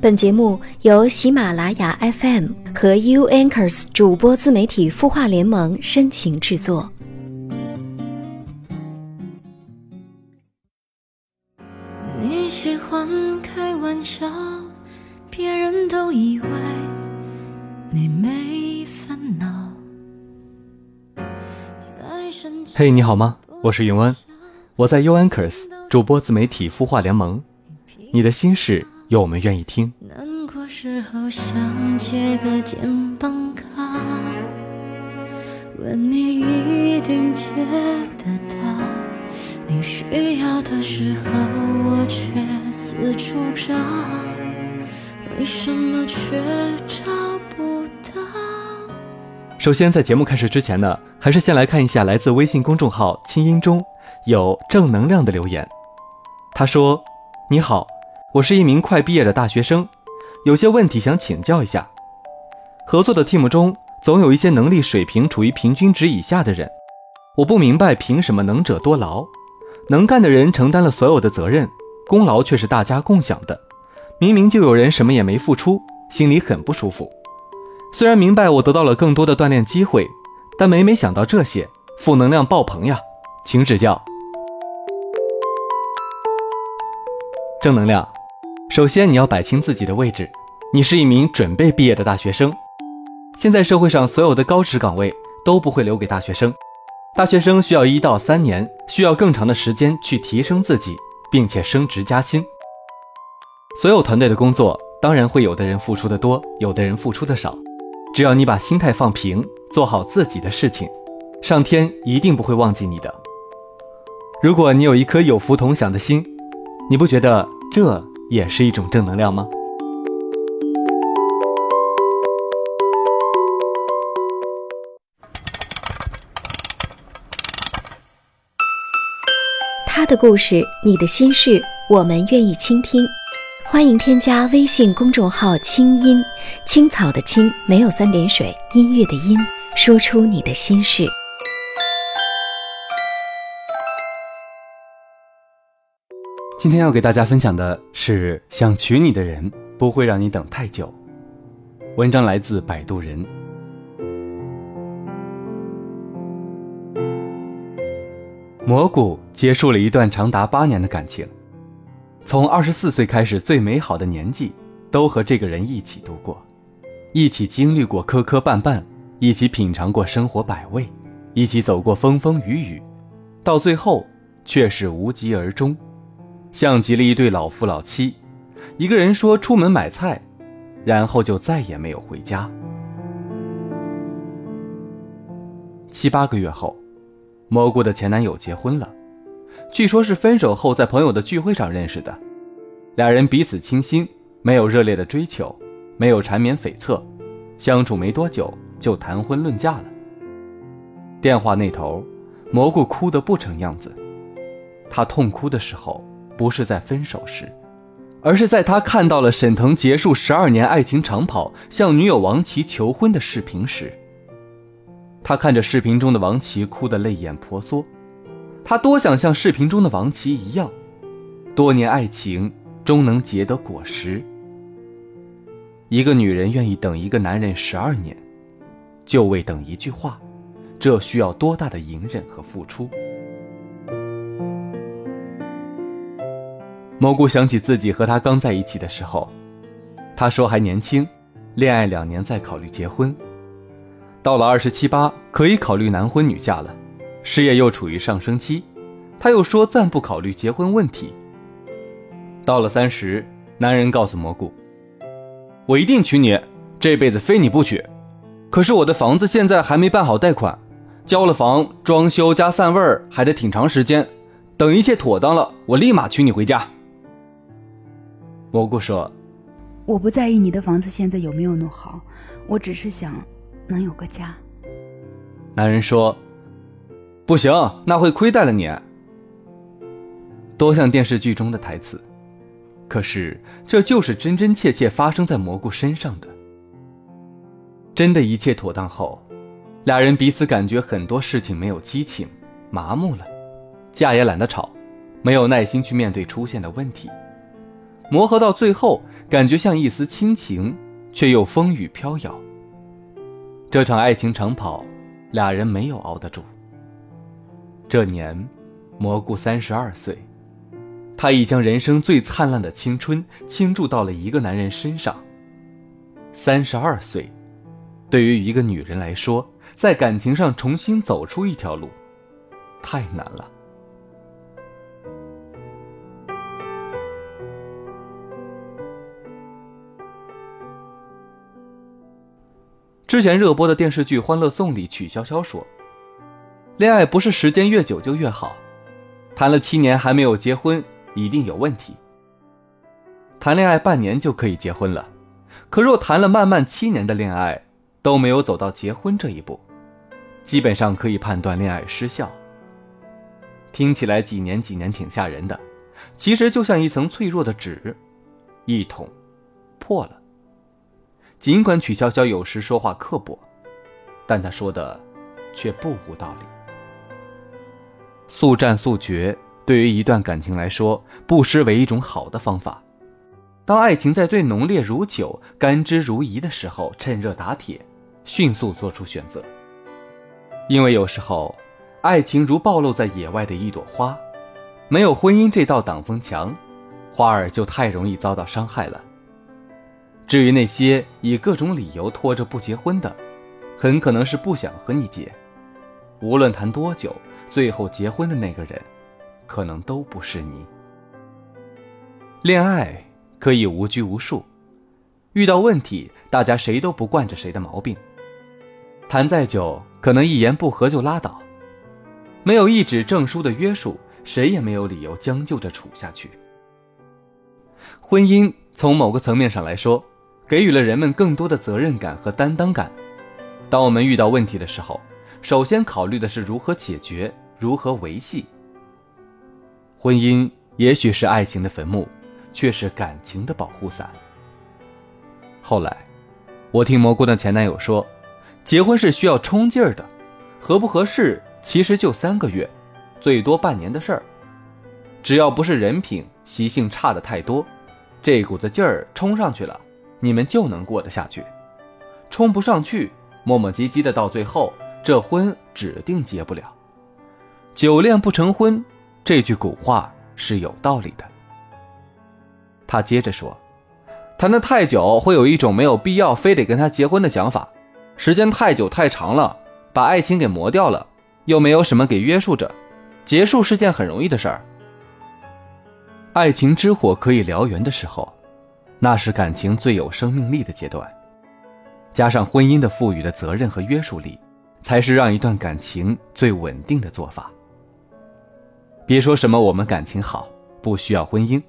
本节目由喜马拉雅 FM 和 U Anchors 主播自媒体孵化联盟深情制作。你喜欢开玩笑，别人都以为你没烦恼。嘿，你好吗？我是云湾，我在 U Anchors 主播自媒体孵化联盟。你的心事。有我们愿意听。难过时候想借个肩膀靠，问你一定借得到。你需要的时候我却四处找，为什么却找不到？首先，在节目开始之前呢，还是先来看一下来自微信公众号“清音中”有正能量的留言。他说：“你好。”我是一名快毕业的大学生，有些问题想请教一下。合作的 team 中总有一些能力水平处于平均值以下的人，我不明白凭什么能者多劳，能干的人承担了所有的责任，功劳却是大家共享的。明明就有人什么也没付出，心里很不舒服。虽然明白我得到了更多的锻炼机会，但每每想到这些，负能量爆棚呀，请指教。正能量。首先，你要摆清自己的位置。你是一名准备毕业的大学生。现在社会上所有的高职岗位都不会留给大学生。大学生需要一到三年，需要更长的时间去提升自己，并且升职加薪。所有团队的工作，当然会有的人付出的多，有的人付出的少。只要你把心态放平，做好自己的事情，上天一定不会忘记你的。如果你有一颗有福同享的心，你不觉得这？也是一种正能量吗？他的故事，你的心事，我们愿意倾听。欢迎添加微信公众号“清音青草”的青没有三点水，音乐的音，说出你的心事。今天要给大家分享的是，想娶你的人不会让你等太久。文章来自摆渡人。蘑菇结束了一段长达八年的感情，从二十四岁开始，最美好的年纪都和这个人一起度过，一起经历过磕磕绊绊，一起品尝过生活百味，一起走过风风雨雨，到最后却是无疾而终。像极了一对老夫老妻，一个人说出门买菜，然后就再也没有回家。七八个月后，蘑菇的前男友结婚了，据说是分手后在朋友的聚会上认识的，俩人彼此倾心，没有热烈的追求，没有缠绵悱恻，相处没多久就谈婚论嫁了。电话那头，蘑菇哭得不成样子，他痛哭的时候。不是在分手时，而是在他看到了沈腾结束十二年爱情长跑，向女友王琦求婚的视频时。他看着视频中的王琦，哭得泪眼婆娑。他多想像视频中的王琦一样，多年爱情终能结得果实。一个女人愿意等一个男人十二年，就为等一句话，这需要多大的隐忍和付出？蘑菇想起自己和他刚在一起的时候，他说还年轻，恋爱两年再考虑结婚。到了二十七八，可以考虑男婚女嫁了，事业又处于上升期，他又说暂不考虑结婚问题。到了三十，男人告诉蘑菇：“我一定娶你，这辈子非你不娶。可是我的房子现在还没办好贷款，交了房，装修加散味儿还得挺长时间。等一切妥当了，我立马娶你回家。”蘑菇说：“我不在意你的房子现在有没有弄好，我只是想能有个家。”男人说：“不行，那会亏待了你。”多像电视剧中的台词，可是这就是真真切切发生在蘑菇身上的。真的一切妥当后，俩人彼此感觉很多事情没有激情，麻木了，架也懒得吵，没有耐心去面对出现的问题。磨合到最后，感觉像一丝亲情，却又风雨飘摇。这场爱情长跑，俩人没有熬得住。这年，蘑菇三十二岁，她已将人生最灿烂的青春倾注到了一个男人身上。三十二岁，对于一个女人来说，在感情上重新走出一条路，太难了。之前热播的电视剧《欢乐颂》里，曲筱绡说。恋爱不是时间越久就越好，谈了七年还没有结婚，一定有问题。谈恋爱半年就可以结婚了，可若谈了漫漫七年的恋爱都没有走到结婚这一步，基本上可以判断恋爱失效。听起来几年几年挺吓人的，其实就像一层脆弱的纸，一捅，破了。尽管曲筱绡有时说话刻薄，但她说的却不无道理。速战速决，对于一段感情来说，不失为一种好的方法。当爱情在最浓烈如酒、甘之如饴的时候，趁热打铁，迅速做出选择。因为有时候，爱情如暴露在野外的一朵花，没有婚姻这道挡风墙，花儿就太容易遭到伤害了。至于那些以各种理由拖着不结婚的，很可能是不想和你结，无论谈多久。最后结婚的那个人，可能都不是你。恋爱可以无拘无束，遇到问题，大家谁都不惯着谁的毛病。谈再久，可能一言不合就拉倒。没有一纸证书的约束，谁也没有理由将就着处下去。婚姻从某个层面上来说，给予了人们更多的责任感和担当感。当我们遇到问题的时候，首先考虑的是如何解决，如何维系。婚姻也许是爱情的坟墓，却是感情的保护伞。后来，我听蘑菇的前男友说，结婚是需要冲劲儿的，合不合适其实就三个月，最多半年的事儿。只要不是人品、习性差的太多，这股子劲儿冲上去了，你们就能过得下去。冲不上去，磨磨唧唧的到最后。这婚指定结不了，久恋不成婚，这句古话是有道理的。他接着说，谈的太久会有一种没有必要非得跟他结婚的想法，时间太久太长了，把爱情给磨掉了，又没有什么给约束着，结束是件很容易的事儿。爱情之火可以燎原的时候，那是感情最有生命力的阶段，加上婚姻的赋予的责任和约束力。才是让一段感情最稳定的做法。别说什么我们感情好，不需要婚姻，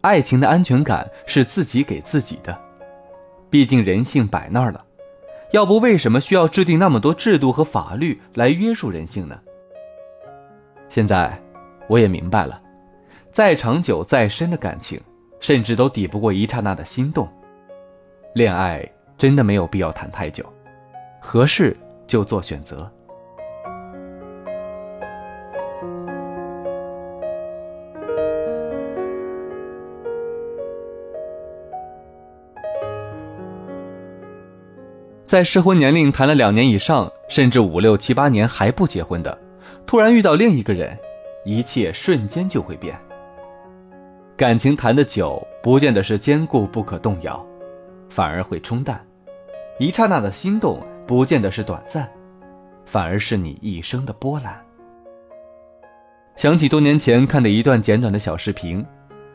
爱情的安全感是自己给自己的。毕竟人性摆那儿了，要不为什么需要制定那么多制度和法律来约束人性呢？现在我也明白了，再长久再深的感情，甚至都抵不过一刹那的心动。恋爱真的没有必要谈太久，合适。就做选择。在适婚年龄谈了两年以上，甚至五六七八年还不结婚的，突然遇到另一个人，一切瞬间就会变。感情谈的久，不见得是坚固不可动摇，反而会冲淡，一刹那的心动。不见得是短暂，反而是你一生的波澜。想起多年前看的一段简短的小视频，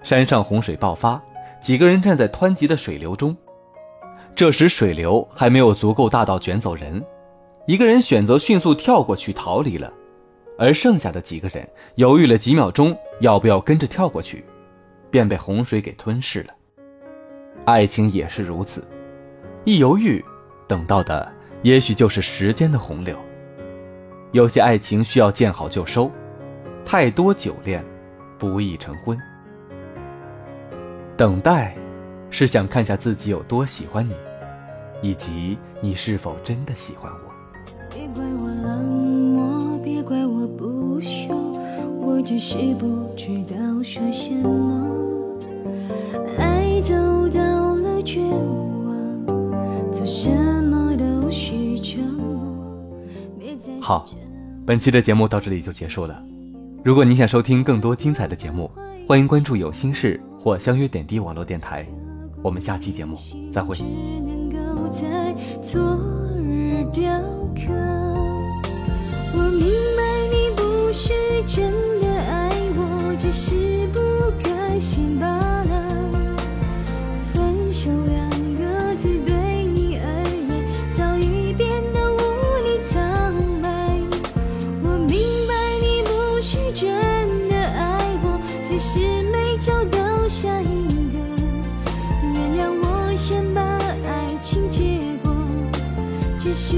山上洪水爆发，几个人站在湍急的水流中，这时水流还没有足够大到卷走人，一个人选择迅速跳过去逃离了，而剩下的几个人犹豫了几秒钟，要不要跟着跳过去，便被洪水给吞噬了。爱情也是如此，一犹豫，等到的。也许就是时间的洪流。有些爱情需要见好就收，太多久恋，不易成婚。等待，是想看下自己有多喜欢你，以及你是否真的喜欢我。别怪我冷只是不知道说什么。爱走到了绝望，做什么都是折磨。好，本期的节目到这里就结束了。如果你想收听更多精彩的节目，欢迎关注有心事或相约点滴网络电台。我们下期节目再会。我明白你不是真的。只是不甘心罢了。分手两个字对你而言早已变得无力苍白。我明白你不是真的爱我，只是没找到下一个。原谅我先把爱情结果，只是